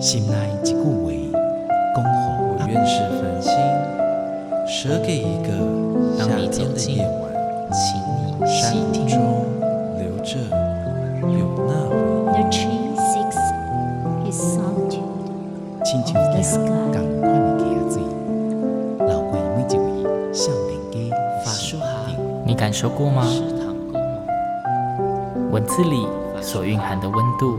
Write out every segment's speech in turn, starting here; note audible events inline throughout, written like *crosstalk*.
心内一句话，恭候我愿是繁星，舍给一个夏天的夜晚，请你细听。山中留着有那回忆。The tree seeks his solitude 亲像一 sky. 共款的溪水，流过每一位少年家法心术哈顶。你感受过吗？文字里所蕴含的温度，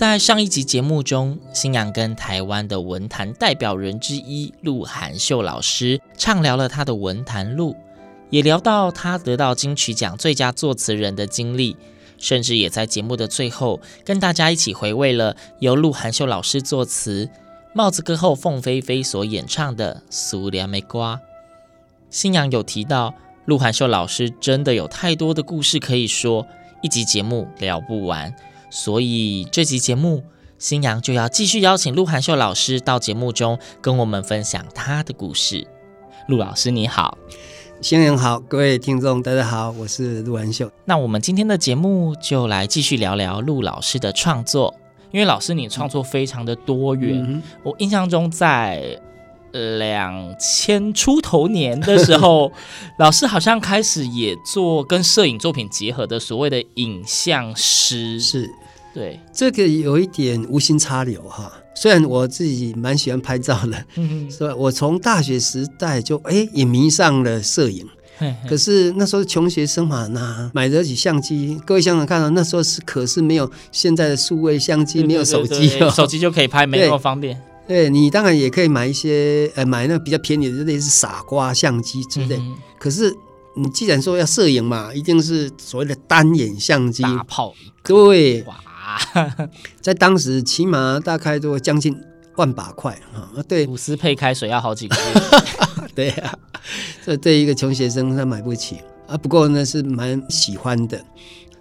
在上一集节目中，星洋跟台湾的文坛代表人之一鹿晗秀老师畅聊了他的文坛路，也聊到他得到金曲奖最佳作词人的经历，甚至也在节目的最后跟大家一起回味了由鹿晗秀老师作词、帽子歌后凤飞飞所演唱的《苏联玫瓜》。星洋有提到，鹿晗秀老师真的有太多的故事可以说，一集节目聊不完。所以这集节目，新阳就要继续邀请鹿晗秀老师到节目中跟我们分享他的故事。鹿老师你好，新年好，各位听众大家好，我是鹿晗秀。那我们今天的节目就来继续聊聊鹿老师的创作，因为老师你创作非常的多元。嗯我印象中在两千出头年的时候，*laughs* 老师好像开始也做跟摄影作品结合的所谓的影像师，是对，这个有一点无心插柳哈。虽然我自己蛮喜欢拍照的，嗯，是吧？我从大学时代就哎也迷上了摄影，可是那时候穷学生嘛，那买得起相机？各位想想看啊，那时候是可是没有现在的数位相机，没有手机。手机就可以拍，没那么方便。对你当然也可以买一些呃买那比较便宜的，类似傻瓜相机之类。嗯可是你既然说要摄影嘛，一定是所谓的单眼相机。大炮对，哇，*laughs* 在当时起码大概都将近万把块啊！对五十配开水要好几个月。*laughs* 对啊，这对一个穷学生他买不起啊。不过呢是蛮喜欢的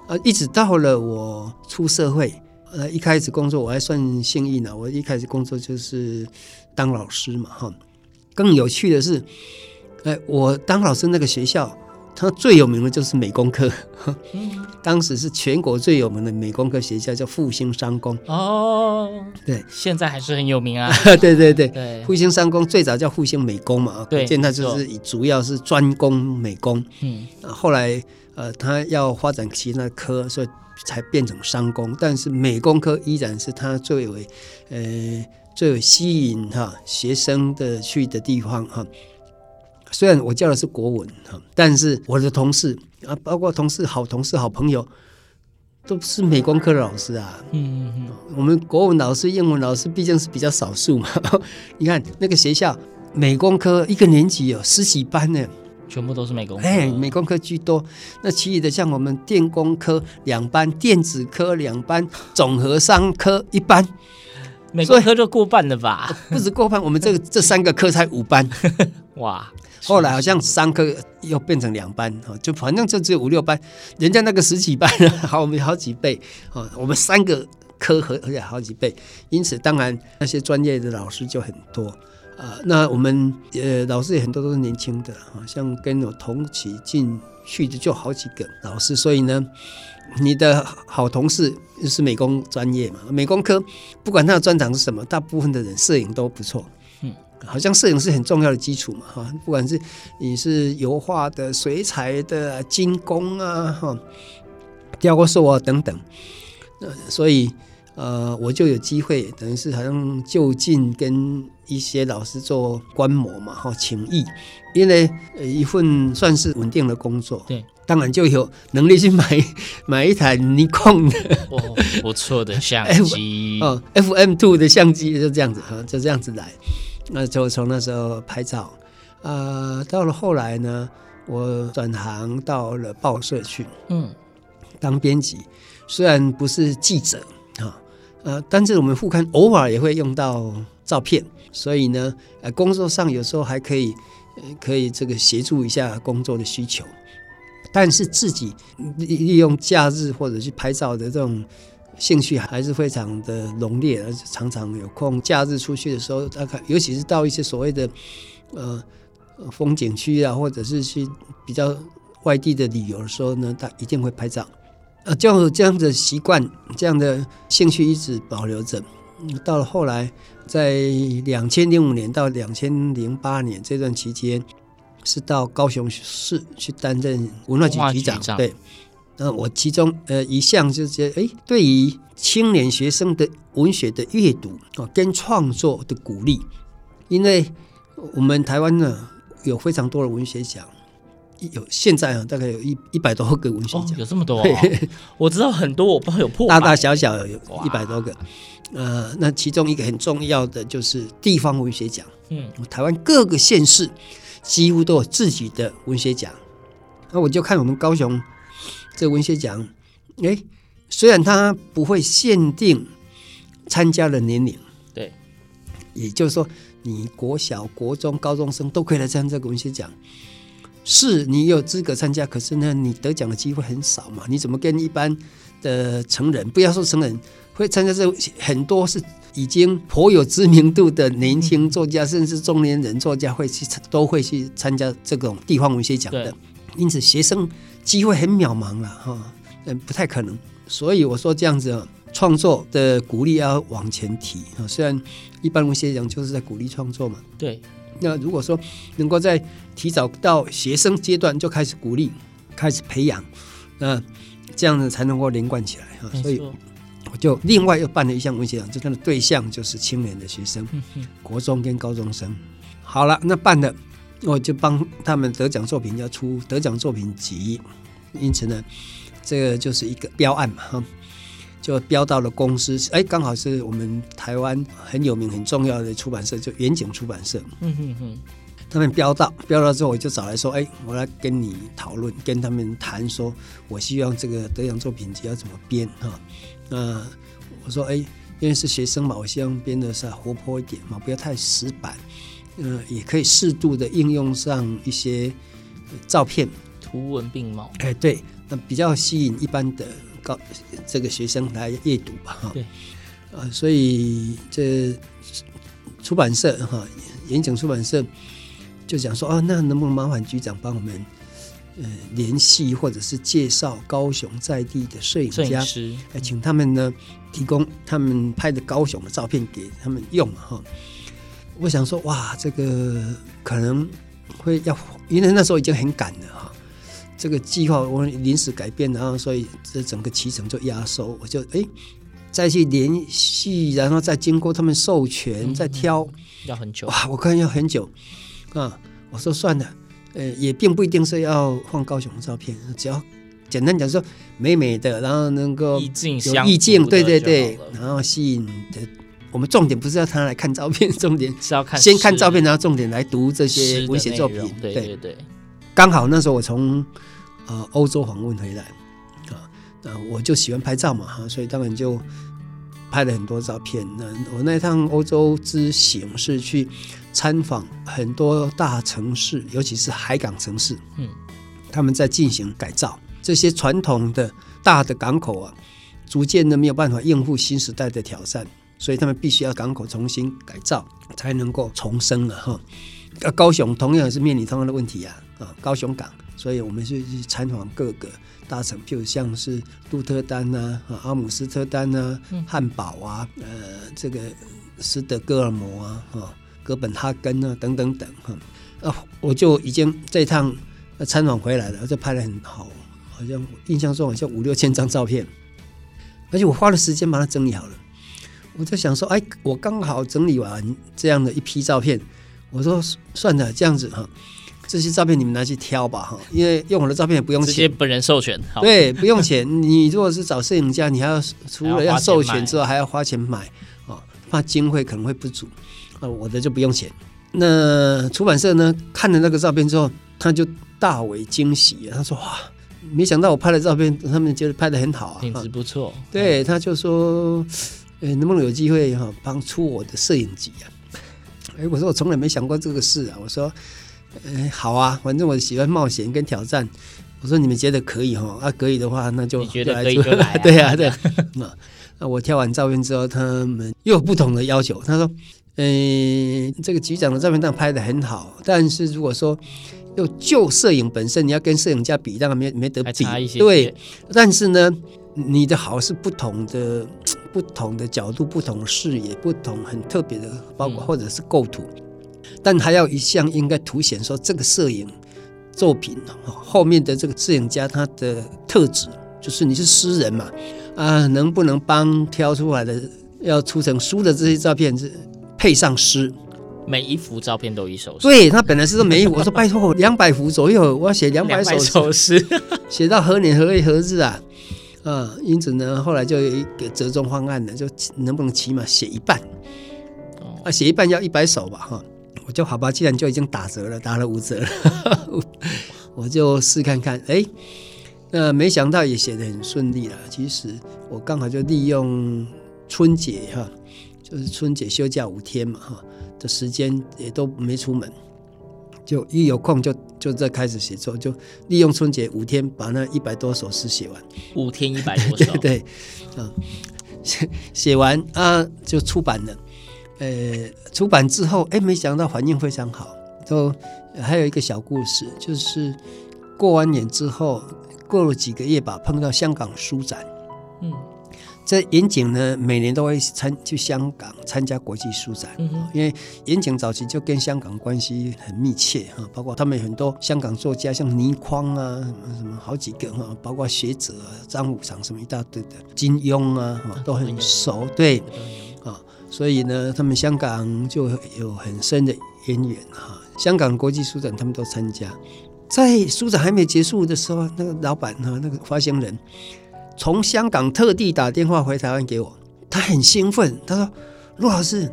啊。一直到了我出社会，呃，一开始工作我还算幸运呢。我一开始工作就是当老师嘛，哈。更有趣的是，哎，我当老师那个学校，它最有名的就是美工科。*laughs* 当时是全国最有名的美工科学校，叫复兴商工。哦，对，现在还是很有名啊。*laughs* 对对对。对，复兴商工最早叫复兴美工嘛，对可见它就是主要是专攻美工。嗯，啊后来呃，他要发展其他科，所以才变成商工。但是美工科依然是他最为呃最为吸引哈学生的去的地方哈。虽然我教的是国文哈，但是我的同事啊，包括同事、好同事、好朋友，都是美工科的老师啊。嗯嗯我们国文老师、英文老师毕竟是比较少数嘛。*laughs* 你看那个学校，美工科一个年级有十几班呢，全部都是美工。哎，美工科居多。那其余的像我们电工科两班，电子科两班，总和商科一班，美工科就过半了吧？不止过半，我们这个 *laughs* 这三个科才五班。哇，后来好像三科又变成两班，哈，就反正就只有五六班，人家那个十几班，*laughs* 好我们好几倍，哦，我们三个科合而且好几倍，因此当然那些专业的老师就很多，啊，那我们呃老师也很多都是年轻的，啊，像跟我同期进去的就好几个老师，所以呢，你的好同事就是美工专业嘛，美工科不管他的专长是什么，大部分的人摄影都不错。好像摄影是很重要的基础嘛，哈，不管是你是油画的、水彩的、金工啊，哈，雕塑啊等等，呃，所以呃，我就有机会，等于是好像就近跟一些老师做观摩嘛，哈，情谊，因为呃一份算是稳定的工作，对，当然就有能力去买买一台尼康的哦，不错的相机。*laughs* 哦，FM Two 的相机就这样子哈，就这样子来。那就从那时候拍照，呃，到了后来呢，我转行到了报社去嗯，当编辑，虽然不是记者啊，呃，但是我们副刊偶尔也会用到照片，所以呢，呃，工作上有时候还可以，可以这个协助一下工作的需求。但是自己利利用假日或者去拍照的这种兴趣还是非常的浓烈，而且常常有空假日出去的时候，大概尤其是到一些所谓的呃风景区啊，或者是去比较外地的旅游的时候呢，他一定会拍照。呃，就这样的习惯，这样的兴趣一直保留着。到了后来，在两千零五年到两千零八年这段期间。是到高雄市去担任文化局局长，长对，那我其中呃一项就是觉得，哎，对于青年学生的文学的阅读啊跟创作的鼓励，因为我们台湾呢有非常多的文学奖，有现在啊大概有一一百多个文学奖，哦，有这么多，哦，*laughs* 我知道很多，我不知道有破大大小小有一百多个，呃，那其中一个很重要的就是地方文学奖，嗯，台湾各个县市。几乎都有自己的文学奖，那我就看我们高雄这个文学奖，哎，虽然它不会限定参加的年龄，对，也就是说，你国小、国中、高中生都可以来参加这个文学奖，是你有资格参加，可是呢，你得奖的机会很少嘛，你怎么跟一般的成人，不要说成人，会参加这很多是。已经颇有知名度的年轻作家，甚至中年人作家会去都会去参加这种地方文学奖的，因此学生机会很渺茫了哈，嗯，不太可能。所以我说这样子创作的鼓励要往前提啊，虽然一般文学奖就是在鼓励创作嘛，对。那如果说能够在提早到学生阶段就开始鼓励、开始培养，那这样子才能够连贯起来啊，所以。我就另外又办了一项文学奖，就它的对象就是青年的学生，国中跟高中生。好了，那办了，我就帮他们得奖作品要出得奖作品集，因此呢，这个就是一个标案嘛，哈，就标到了公司，哎，刚好是我们台湾很有名很重要的出版社，就远景出版社。嗯哼哼，他们标到标到之后，我就找来说，哎，我来跟你讨论，跟他们谈，说我希望这个得奖作品集要怎么编，哈。那我说，哎，因为是学生嘛，我希望编的是活泼一点嘛，不要太死板。嗯、呃，也可以适度的应用上一些照片，图文并茂。哎，对，那比较吸引一般的高这个学生来阅读吧，哈。对。啊、呃，所以这出版社哈，远景出版社就讲说，哦，那能不能麻烦局长帮我们？呃，联系或者是介绍高雄在地的摄影家，来请他们呢提供他们拍的高雄的照片给他们用哈。我想说，哇，这个可能会要，因为那时候已经很赶了哈。这个计划我临时改变，然后所以这整个期程就压缩，我就哎再去联系，然后再经过他们授权，再挑，要很久哇，我看要很久啊。我说算了。呃，也并不一定是要放高雄的照片，只要简单讲说美美的，然后能够有意境，对对对，然后吸引的。我们重点不是要他来看照片，重点是要看先看照片，然后重点来读这些文学作品。对对对，刚好那时候我从呃欧洲访问回来啊，那我就喜欢拍照嘛哈，所以当然就。拍了很多照片。那我那趟欧洲之行是去参访很多大城市，尤其是海港城市。嗯，他们在进行改造，这些传统的大的港口啊，逐渐的没有办法应付新时代的挑战，所以他们必须要港口重新改造，才能够重生了哈。高雄同样也是面临同样的问题啊，啊，高雄港。所以我们是去参访各个大城，譬如像是杜特丹呐啊、阿姆斯特丹啊、汉堡啊、呃，这个斯德哥尔摩啊、哈哥本哈根啊等等等哈。啊，我就已经这一趟参访回来了，就拍了很好，好像印象中好像五六千张照片，而且我花了时间把它整理好了。我在想说，哎，我刚好整理完这样的一批照片，我说算了，这样子哈。这些照片你们拿去挑吧哈，因为用我的照片也不用钱，直接本人授权，对，不用钱。你如果是找摄影家，你还要除了要授权之外，还要花钱买啊，怕经费可能会不足啊。我的就不用钱。那出版社呢，看了那个照片之后，他就大为惊喜，他说哇，没想到我拍的照片，他们觉得拍的很好啊，品质不错。对，他就说，呃，能不能有机会哈帮出我的摄影集啊？哎，我说我从来没想过这个事啊。我说，哎，好啊，反正我喜欢冒险跟挑战。我说你们觉得可以哈？啊，可以的话，那就你觉得可以就来啊。*laughs* 对啊，对啊。那 *laughs* 我挑完照片之后，他们又有不同的要求。他说，嗯，这个局长的照片当然拍的很好，但是如果说就就摄影本身，你要跟摄影家比，当然没没得比。对，但是呢，你的好是不同的，*tsk* 不同的角度、不同的视野、不同很特别的，包括或者是构图，嗯、但还要一项应该凸显说这个摄影作品后面的这个摄影家他的特质，就是你是诗人嘛，啊，能不能帮挑出来的要出成书的这些照片是配上诗？每一幅照片都一首诗，对，他本来是说每一幅，我说拜托，两百幅左右，我要写两百首诗，*laughs* 写到何年何月何日啊？啊，因此呢，后来就有一个折中方案了，就能不能起码写一半？啊，写一半要一百首吧？哈，我就好吧，既然就已经打折了，打了五折了，*laughs* 我就试看看。哎，那没想到也写得很顺利了。其实我刚好就利用春节哈，就是春节休假五天嘛哈。的时间也都没出门，就一有空就就在开始写作，就利用春节五天把那一百多首诗写完。五天一百多首，*laughs* 对对，啊，写写完啊就出版了。呃，出版之后，哎，没想到反应非常好。都还有一个小故事，就是过完年之后，过了几个月吧，碰到香港书展，嗯。这严景呢，每年都会参去香港参加国际书展，嗯、因为严景早期就跟香港关系很密切哈，包括他们很多香港作家，像倪匡啊，什么什么好几个哈，包括学者啊，张五常什么一大堆的，金庸啊，都很熟，对，啊，所以呢，他们香港就有很深的渊源哈。香港国际书展他们都参加，在书展还没结束的时候，那个老板哈，那个发行人。从香港特地打电话回台湾给我，他很兴奋，他说：“陆老师，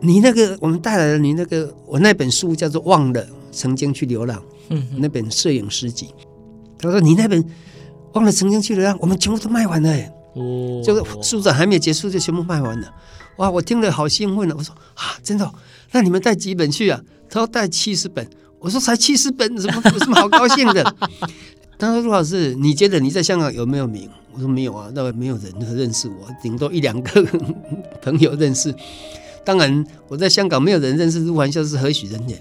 你那个我们带来了你那个我那本书叫做《忘了曾经去流浪》，嗯，那本摄影诗集。他说你那本《忘了曾经去流浪》，我们全部都卖完了，耶，哦，就是书展还没有结束就全部卖完了，哇，我听了好兴奋了。我说啊，真的？那你们带几本去啊？他说带七十本。我说才七十本，怎么有什么好高兴的？*laughs* 他说陆老师，你觉得你在香港有没有名？我说没有啊，那个没有人认识我，顶多一两个朋友认识。当然，我在香港没有人认识陆环孝是何许人也。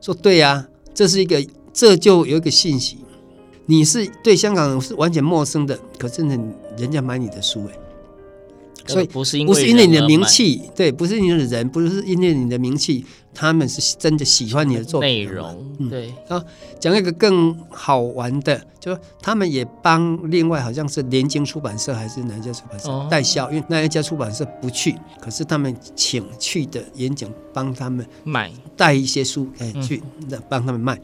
说对呀、啊，这是一个，这就有一个信息，你是对香港是完全陌生的，可是呢，人家买你的书哎。所以不是因为不是因为你的名气，对，不是因为人，不是因为你的名气，他们是真的喜欢你的作品内容。嗯、对啊，讲一个更好玩的，就他们也帮另外好像是联经出版社还是哪一家出版社、哦、代销，因为那一家出版社不去，可是他们请去的演讲帮他们卖带一些书哎去那帮他们卖。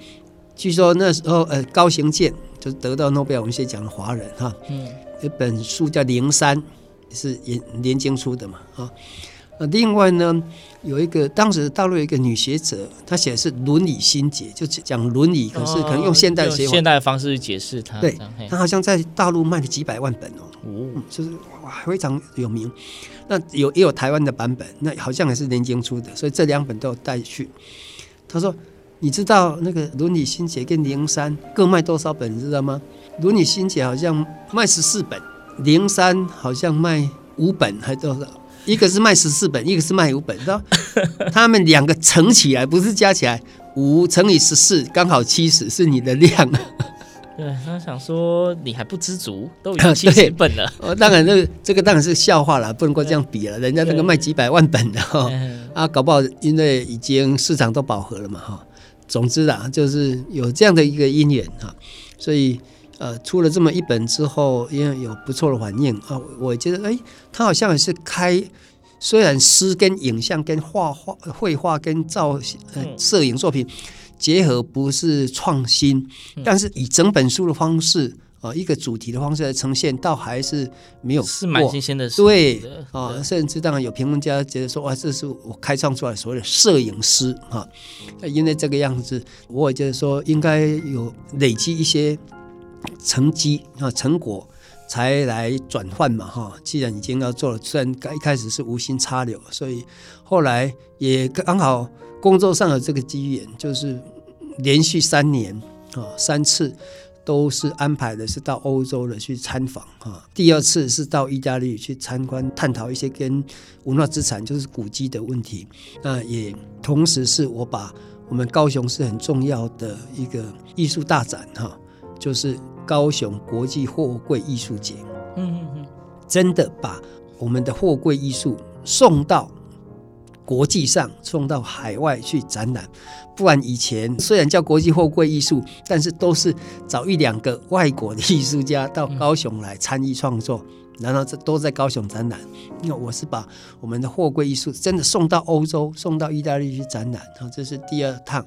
据说那时候呃高行健就是得到诺贝尔文学奖的华人哈，嗯，一本书叫《灵山》。是联联经出的嘛啊，另外呢，有一个当时大陆有一个女学者，她写的是《伦理心结》，就讲伦理，可是可能用现代写现代的方式去解释它。对，她好像在大陆卖了几百万本哦，嗯、就是哇非常有名。那有也有台湾的版本，那好像也是年经出的，所以这两本都有带去。他说：“你知道那个《伦理心结》跟《灵山》各卖多少本？你知道吗？《伦理心结》好像卖十四本。”灵山好像卖五本还多少？一个是卖十四本，一个是卖五本，知道？*laughs* 他们两个乘起来不是加起来，五乘以十四刚好七十是你的量。*laughs* 对，他想说你还不知足，都已经七十本了。*laughs* 哦，当然这个这个当然是笑话了，不能够这样比了。人家那个卖几百万本的哈，啊，搞不好因为已经市场都饱和了嘛哈。总之啊，就是有这样的一个因缘哈，所以。呃，出了这么一本之后，因为有不错的反应啊，我觉得哎，他好像也是开，虽然诗跟影像跟画画、绘画跟照呃摄影作品结合不是创新，但是以整本书的方式啊，一个主题的方式来呈现，倒还是没有是蛮新鲜的。对啊，甚至当然有评论家觉得说，哇，这是我开创出来所谓的摄影师啊，因为这个样子，我也觉得说应该有累积一些。成绩啊，成果才来转换嘛哈。既然已经要做了，虽然一开始是无心插柳，所以后来也刚好工作上有这个机缘，就是连续三年啊三次。都是安排的是到欧洲的去参访哈，第二次是到意大利去参观，探讨一些跟文化资产就是古迹的问题。那也同时是我把我们高雄是很重要的一个艺术大展哈，就是高雄国际货柜艺术节。嗯嗯嗯，真的把我们的货柜艺术送到。国际上送到海外去展览，不然以前虽然叫国际货柜艺术，但是都是找一两个外国的艺术家到高雄来参与创作，然后这都在高雄展览。因为我是把我们的货柜艺术真的送到欧洲，送到意大利去展览，然后，这是第二趟。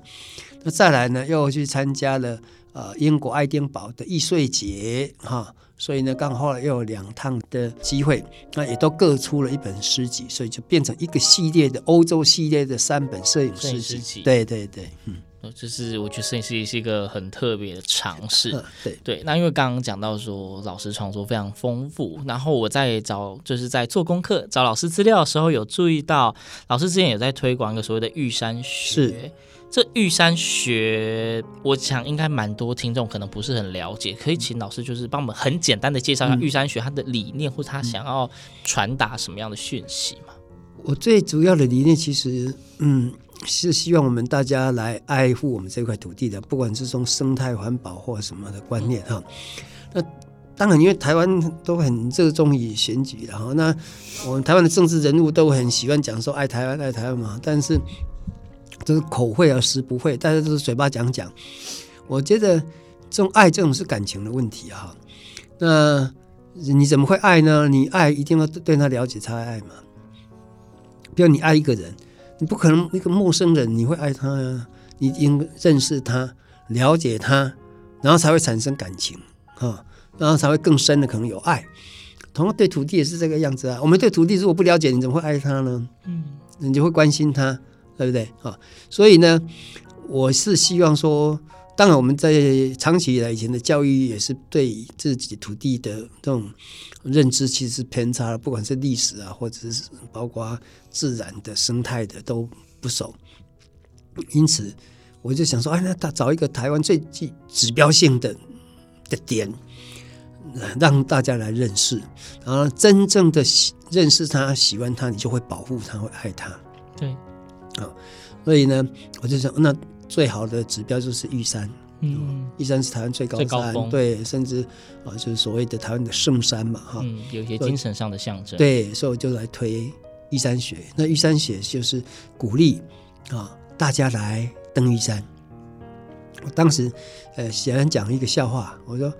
那再来呢，又去参加了呃英国爱丁堡的艺术节，哈。所以呢，刚好又有两趟的机会，那也都各出了一本诗集，所以就变成一个系列的欧洲系列的三本摄影诗集。对对对，嗯，就是我觉得摄影诗集是一个很特别的尝试。嗯、对对，那因为刚刚讲到说老师创作非常丰富，然后我在找就是在做功课找老师资料的时候，有注意到老师之前有在推广一个所谓的玉山学。这玉山学，我想应该蛮多听众可能不是很了解，可以请老师就是帮我们很简单的介绍一下玉山学它的理念，或者他想要传达什么样的讯息吗？我最主要的理念其实，嗯，是希望我们大家来爱护我们这块土地的，不管是从生态环保或什么的观念哈。那当然，因为台湾都很热衷于选举，然后那我们台湾的政治人物都很喜欢讲说爱台湾爱台湾嘛，但是。都是口会而实不会，大家都是嘴巴讲讲。我觉得这种爱，这种是感情的问题哈。那你怎么会爱呢？你爱一定要对他了解才爱嘛。比如你爱一个人，你不可能一个陌生人你会爱他呀？你应认识他、了解他，然后才会产生感情啊，然后才会更深的可能有爱。同样对土地也是这个样子啊。我们对土地如果不了解，你怎么会爱他呢？嗯，你就会关心他。对不对啊？所以呢，我是希望说，当然我们在长期以来以前的教育也是对自己土地的这种认知其实是偏差的，不管是历史啊，或者是包括自然的生态的都不熟。因此，我就想说，哎，那他找一个台湾最具指标性的的点，让大家来认识，然后真正的喜认识他、喜欢他，你就会保护他，会爱他。对。啊，所以呢，我就想，那最好的指标就是玉山，嗯，玉山是台湾最高的山，高对，甚至啊，就是所谓的台湾的圣山嘛，哈，嗯，有一些精神上的象征，对，所以我就来推玉山学。那玉山学就是鼓励啊大家来登玉山。我当时呃喜欢讲一个笑话，我说，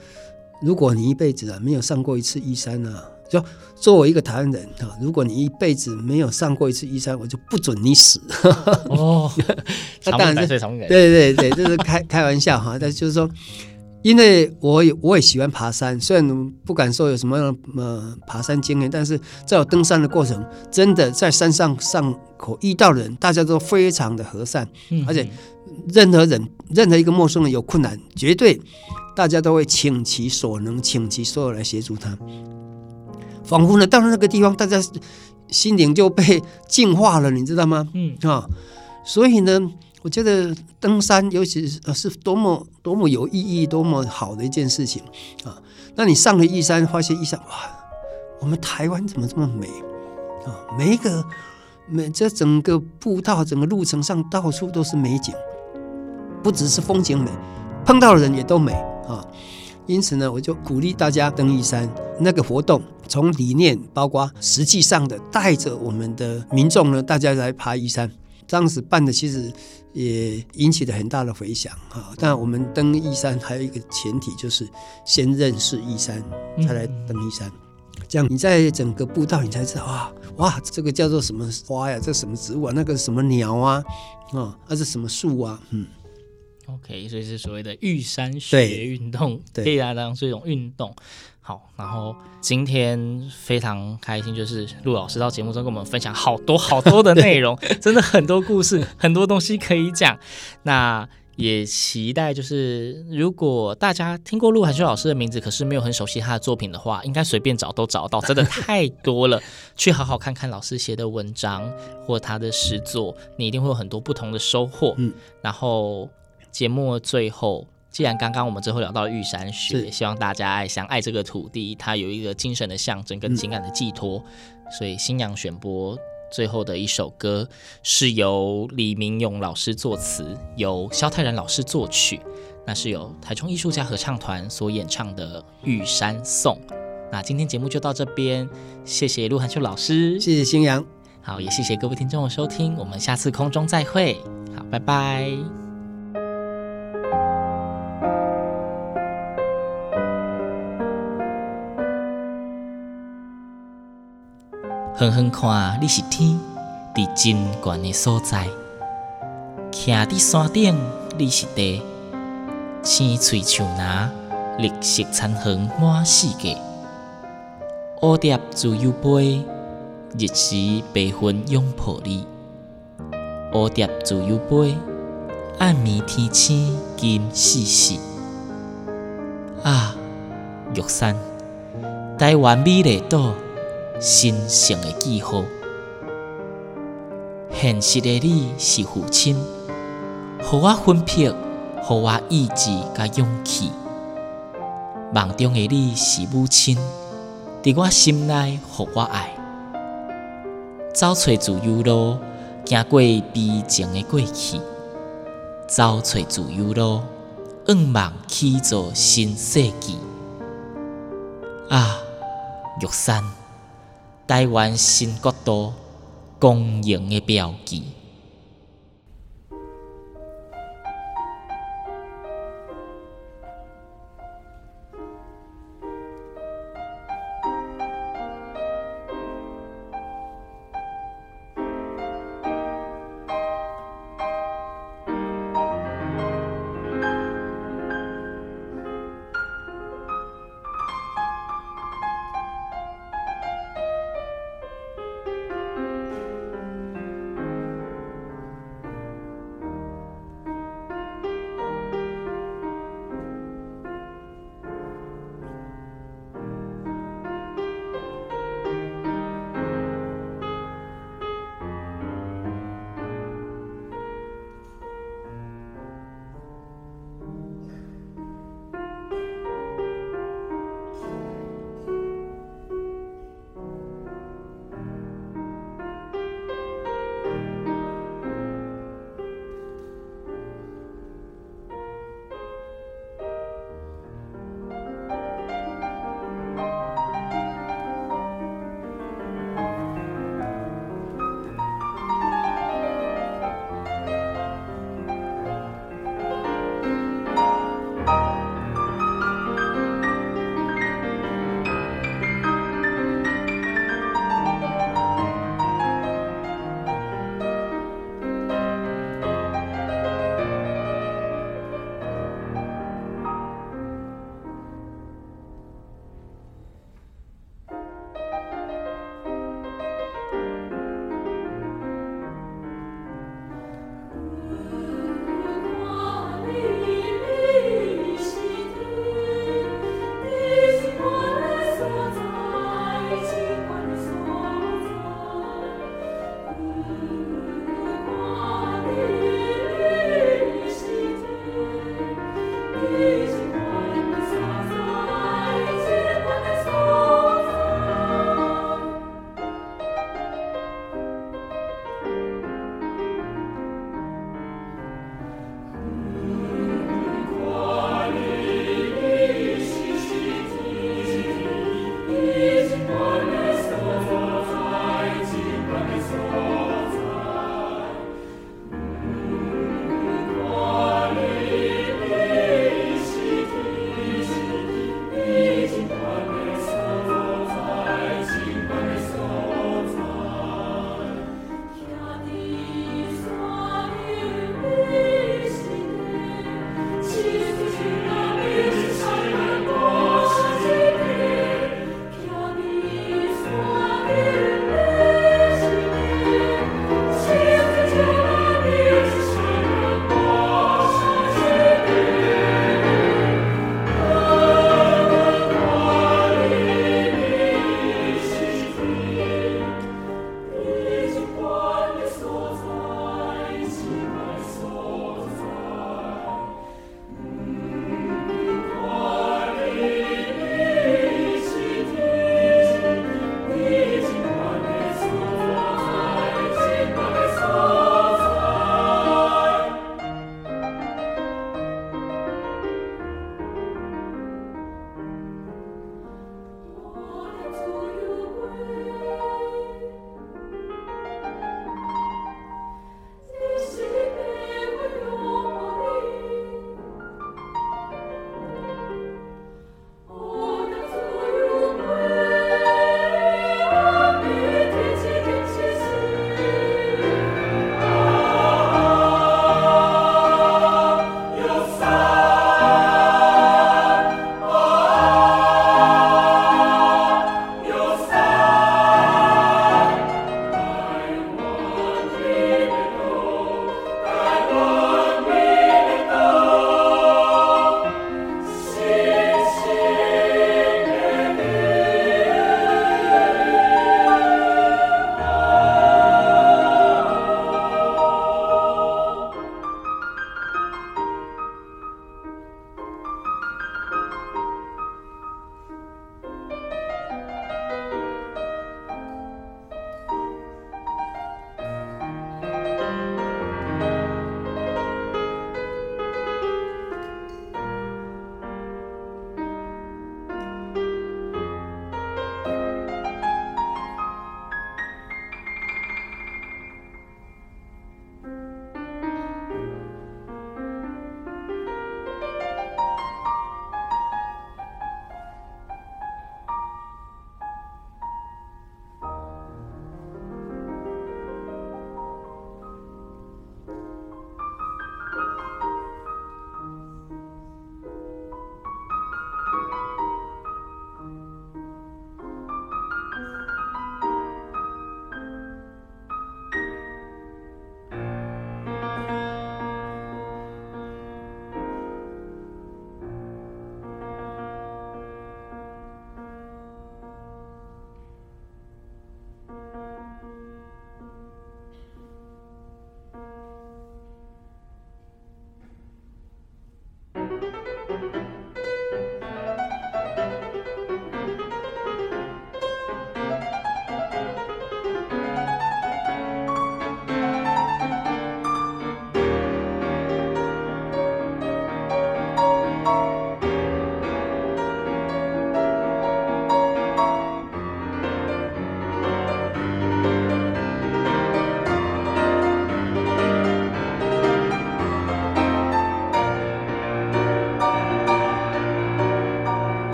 如果你一辈子啊没有上过一次玉山啊。就作为一个台湾人啊，如果你一辈子没有上过一次玉山，我就不准你死。*laughs* 哦，那当然是对对对，这是开开玩笑哈。但就是说，因为我也我也喜欢爬山，虽然不敢说有什么呃爬山经验，但是在我登山的过程，真的在山上上口遇到人，大家都非常的和善，而且任何人任何一个陌生人有困难，绝对大家都会倾其所能，倾其所有来协助他。仿佛呢，到了那个地方，大家心灵就被净化了，你知道吗？嗯啊，所以呢，我觉得登山，尤其是是多么多么有意义、多么好的一件事情啊！那你上了玉山，发现玉山哇，我们台湾怎么这么美啊？每一个每这整个步道、整个路程上，到处都是美景，不只是风景美，碰到的人也都美啊！因此呢，我就鼓励大家登玉山那个活动。从理念，包括实际上的，带着我们的民众呢，大家来爬玉山。当时办的其实也引起了很大的回响哈。但我们登玉山还有一个前提，就是先认识玉山，才来登玉山。这样你在整个步道，你才知道哇哇，这个叫做什么花呀？这什么植物啊？那个什么鸟啊？啊，那是什么树啊？嗯。OK，所以是所谓的玉山学运动，可以来当是一种运动。好，然后今天非常开心，就是陆老师到节目中跟我们分享好多好多的内容，*laughs* 真的很多故事，很多东西可以讲。那也期待就是如果大家听过陆涵修老师的名字，可是没有很熟悉他的作品的话，应该随便找都找到，真的太多了。*laughs* 去好好看看老师写的文章或他的诗作，你一定会有很多不同的收获。嗯，然后节目的最后，既然刚刚我们最后聊到玉山雪，希望大家爱相爱这个土地，它有一个精神的象征跟情感的寄托，嗯、所以新娘选播。最后的一首歌是由李明勇老师作词，由萧泰然老师作曲，那是由台中艺术家合唱团所演唱的《玉山颂》。那今天节目就到这边，谢谢陆涵秀老师，谢谢新阳，好，也谢谢各位听众的收听，我们下次空中再会，好，拜拜。远远看，你是天，伫真悬的所在；徛伫山顶，你是地，青翠树林，绿色残红满世界。蝴蝶自由飞，日时白云拥抱你。蝴蝶自由飞，暗暝天星金细细。啊，玉山，台湾美丽岛。神圣的记号，现实的你是父亲，互我分魄，予我意志甲勇气。梦中的你是母亲，伫我心内互我爱。走找自由路，行过悲情的过去，走找自由路，愿望起做新世纪。啊，玉山。台湾新国度光荣的标记。